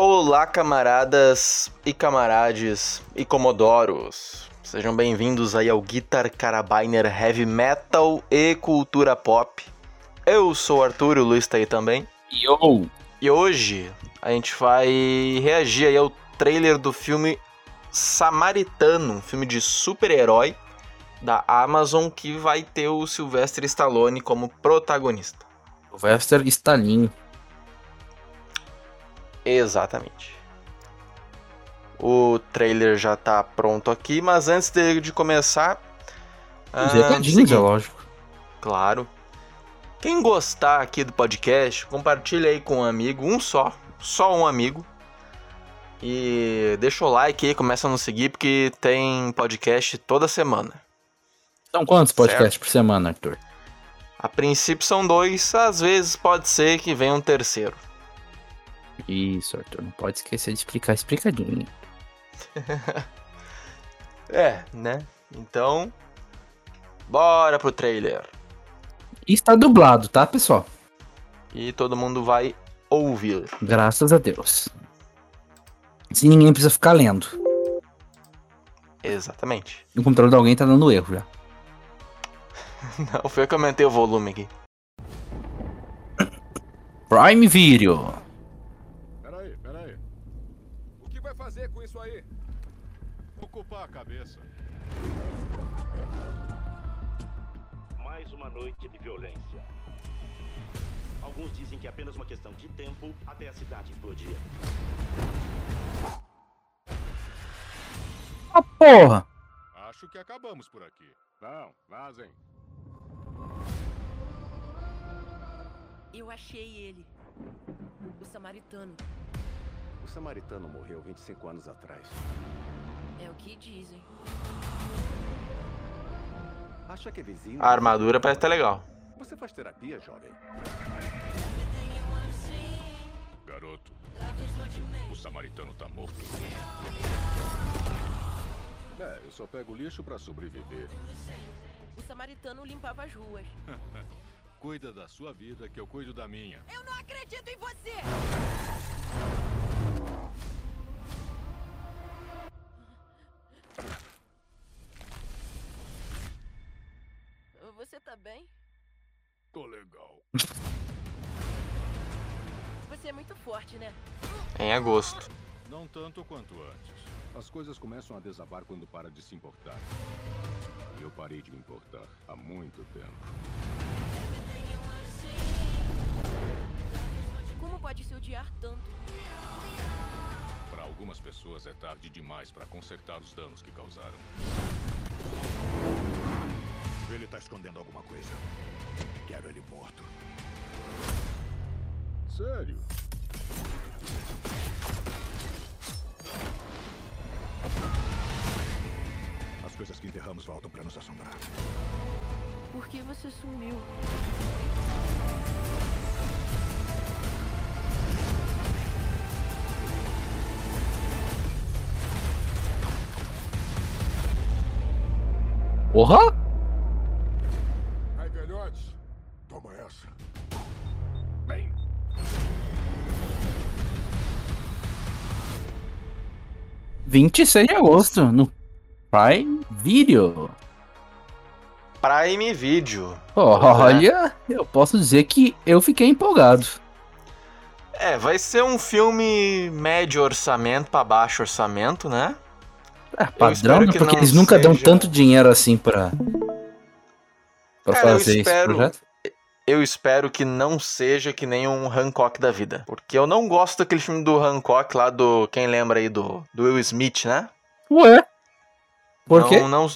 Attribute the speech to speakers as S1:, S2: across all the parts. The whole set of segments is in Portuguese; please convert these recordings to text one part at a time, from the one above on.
S1: Olá, camaradas e camarades e comodoros. Sejam bem-vindos aí ao Guitar Carabiner Heavy Metal e Cultura Pop. Eu sou o Arthur, o Luiz tá aí também.
S2: Yo!
S1: E hoje a gente vai reagir aí ao trailer do filme Samaritano, um filme de super-herói da Amazon que vai ter o Sylvester Stallone como protagonista.
S2: Sylvester Stalin.
S1: Exatamente. O trailer já tá pronto aqui, mas antes de, de começar.
S2: Os recadinhos, é lógico.
S1: Claro. Quem gostar aqui do podcast, compartilha aí com um amigo, um só, só um amigo. E deixa o like aí, começa a nos seguir, porque tem podcast toda semana.
S2: São quantos podcasts certo? por semana, Arthur?
S1: A princípio são dois, às vezes pode ser que venha um terceiro.
S2: Isso, Arthur, não pode esquecer de explicar explicadinho.
S1: é, né? Então, bora pro trailer.
S2: E está dublado, tá, pessoal?
S1: E todo mundo vai ouvir.
S2: Graças a Deus. Se ninguém precisa ficar lendo.
S1: Exatamente.
S2: O controle de alguém tá dando erro já.
S1: Não, foi eu que aumentei o volume aqui.
S2: Prime Video.
S3: Que vai fazer com isso aí? Ocupar a cabeça.
S4: Mais uma noite de violência. Alguns dizem que é apenas uma questão de tempo até a cidade explodir.
S2: Ah, porra!
S3: Acho que acabamos por aqui. Não, vazem.
S5: Eu achei ele. O samaritano.
S6: O samaritano morreu 25 anos atrás.
S5: É o que dizem.
S6: Acha que é vizinho?
S1: A armadura parece estar legal.
S6: Você faz terapia, jovem?
S3: Garoto, o samaritano tá morto. É, eu só pego lixo pra sobreviver.
S5: O samaritano limpava as ruas.
S3: Cuida da sua vida que eu cuido da minha.
S5: Eu não acredito em você! Você tá bem?
S3: Tô legal.
S5: Você é muito forte, né?
S1: Em agosto.
S3: Não tanto quanto antes. As coisas começam a desabar quando para de se importar. E eu parei de me importar há muito tempo.
S5: Como pode se odiar tanto?
S3: Algumas pessoas é tarde demais para consertar os danos que causaram. Ele tá escondendo alguma coisa. Quero ele morto. Sério? As coisas que enterramos voltam para nos assombrar.
S5: Por que você sumiu?
S2: Porra!
S3: Ai, velhotes, toma essa. Bem,
S2: 26 de agosto, no Prime Video.
S1: Prime Video.
S2: Olha, eu posso dizer que eu fiquei empolgado.
S1: É, vai ser um filme médio orçamento pra baixo orçamento, né?
S2: É padrão, né?
S1: que
S2: porque eles nunca dão
S1: seja-
S2: tanto dinheiro assim pra, pra
S1: Cara, eu
S2: fazer esse
S1: espero-
S2: projeto.
S1: Eu espero que não seja que nem um Hancock da vida. Porque eu não gosto daquele filme do Hancock lá do. Quem lembra aí do, do Will Smith, né?
S2: Ué? Por
S1: não,
S2: quê?
S1: Não,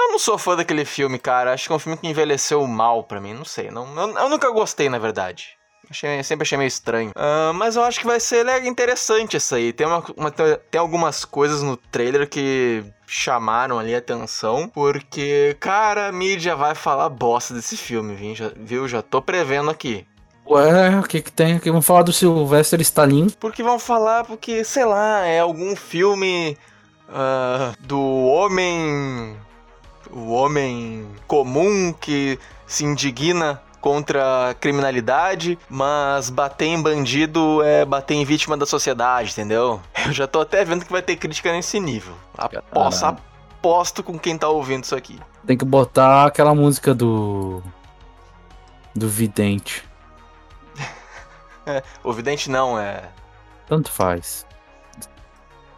S1: eu não sou fã daquele filme, cara. Acho que é um filme que envelheceu mal pra mim. Não sei. Não, eu, eu nunca gostei, na verdade. Achei, sempre achei meio estranho. Ah, mas eu acho que vai ser interessante isso aí. Tem, uma, uma- tem algumas coisas no trailer que chamaram ali a atenção. Porque, cara, a mídia vai falar bosta desse filme, viu? Já, viu? Já tô prevendo aqui.
S2: Ué, o que que tem aqui? Vamos falar do Sylvester Stalin.
S1: Porque vão falar, porque, sei lá, é algum filme ah, do homem. O homem comum que se indigna contra a criminalidade, mas bater em bandido é bater em vítima da sociedade, entendeu? Eu já tô até vendo que vai ter crítica nesse nível. Aposto, aposto com quem tá ouvindo isso aqui.
S2: Tem que botar aquela música do. Do Vidente.
S1: O vidente não, é.
S2: Tanto faz.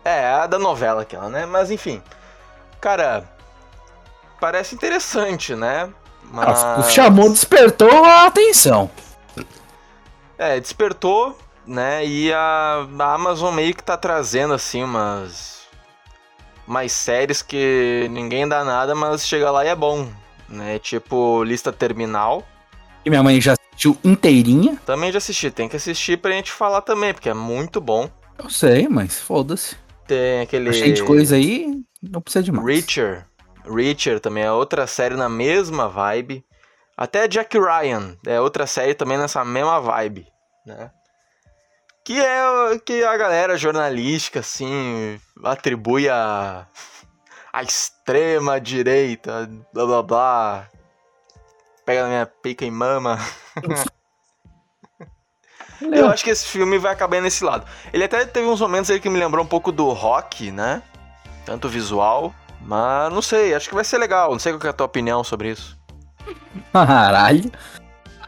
S1: É, a da novela aquela, né? Mas enfim. Cara, parece interessante, né?
S2: Ah,
S1: Mas...
S2: Chamou, despertou a atenção.
S1: É, despertou, né? E a, a Amazon meio que tá trazendo, assim, umas. Mais séries que ninguém dá nada, mas chega lá e é bom. Né? Tipo, lista terminal.
S2: E minha mãe já assistiu inteirinha.
S1: Também já assisti, tem que assistir pra gente falar também, porque é muito bom.
S2: Eu sei, mas foda-se.
S1: Tem aquele.
S2: Cheio de coisa aí, não precisa de mais.
S1: Reacher. Reacher também é outra série na mesma vibe. Até Jack Ryan é outra série também nessa mesma vibe, né? Que é o que a galera jornalística, assim, atribui a, a extrema direita, blá blá blá. Pega na minha pica e mama. Eu acho que esse filme vai acabar nesse lado. Ele até teve uns momentos aí que me lembrou um pouco do rock, né? Tanto visual. Mas não sei, acho que vai ser legal. Não sei qual é a tua opinião sobre isso.
S2: Caralho.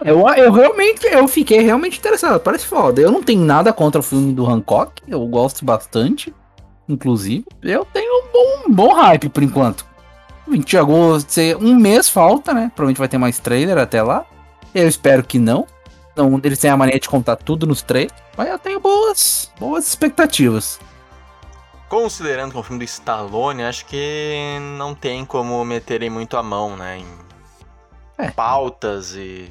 S2: Eu, eu realmente, eu fiquei realmente interessado. Parece foda. Eu não tenho nada contra o filme do Hancock. Eu gosto bastante. Inclusive, eu tenho um bom, um bom hype por enquanto. 20 de agosto, um mês falta, né? Provavelmente vai ter mais trailer até lá. Eu espero que não. Não, eles têm a mania de contar tudo nos trailers. Mas eu tenho boas, boas expectativas.
S1: Considerando que é um filme do Stallone, acho que não tem como meterem muito a mão, né? Em
S2: É.
S1: pautas e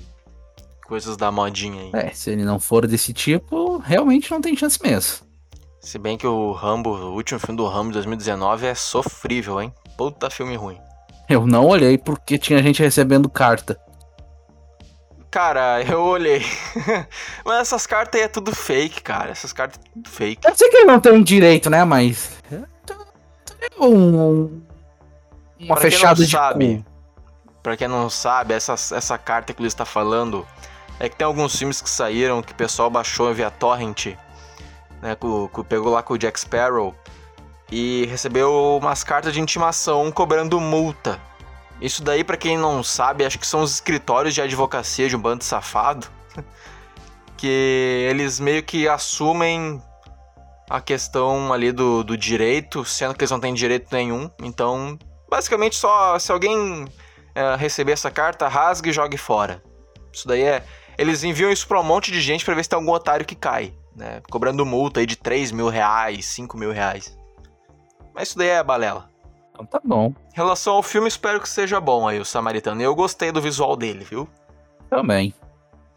S1: coisas da modinha aí.
S2: É, se ele não for desse tipo, realmente não tem chance mesmo.
S1: Se bem que o Rambo, o último filme do Rambo de 2019 é sofrível, hein? Puta filme ruim.
S2: Eu não olhei porque tinha gente recebendo carta.
S1: Cara, eu olhei. Mas essas cartas aí é tudo fake, cara. Essas cartas é tudo fake.
S2: Eu sei que ele não tem direito, né? Mas. Um, uma
S1: Pra
S2: fechada
S1: não
S2: de
S1: sabe. Pra quem não sabe, essa, essa carta que o Luiz tá falando é que tem alguns filmes que saíram que o pessoal baixou via torrent, né? Com- pegou lá com o Jack Sparrow e recebeu umas cartas de intimação cobrando multa. Isso daí, pra quem não sabe, acho que são os escritórios de advocacia de um bando de safado que eles meio que assumem a questão ali do, do direito, sendo que eles não têm direito nenhum. Então, basicamente, só se alguém é, receber essa carta, rasgue e jogue fora. Isso daí é. Eles enviam isso pra um monte de gente pra ver se tem algum otário que cai, né? Cobrando multa aí de 3 mil reais, 5 mil reais. Mas isso daí é balela.
S2: Então tá bom.
S1: Em relação ao filme, espero que seja bom aí, o Samaritano. E eu gostei do visual dele, viu?
S2: Também.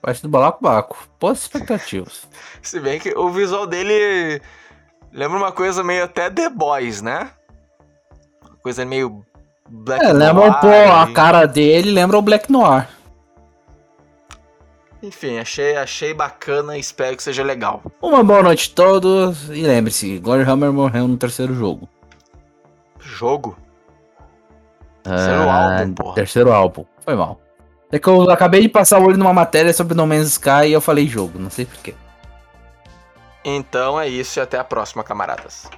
S2: Parte do balacobaco. Boas expectativas.
S1: Se bem que o visual dele lembra uma coisa meio até The Boys, né? Uma coisa meio Black
S2: É, lembra um pouco. A cara dele lembra o Black Noir.
S1: Enfim, achei, achei bacana e espero que seja legal.
S2: Uma boa noite a todos. E lembre-se, Glory Hammer morreu no terceiro jogo.
S1: Jogo? Terceiro
S2: Ah,
S1: álbum, porra.
S2: Terceiro álbum. Foi mal. É que eu acabei de passar o olho numa matéria sobre No Man's Sky e eu falei jogo, não sei porquê.
S1: Então é isso e até a próxima, camaradas.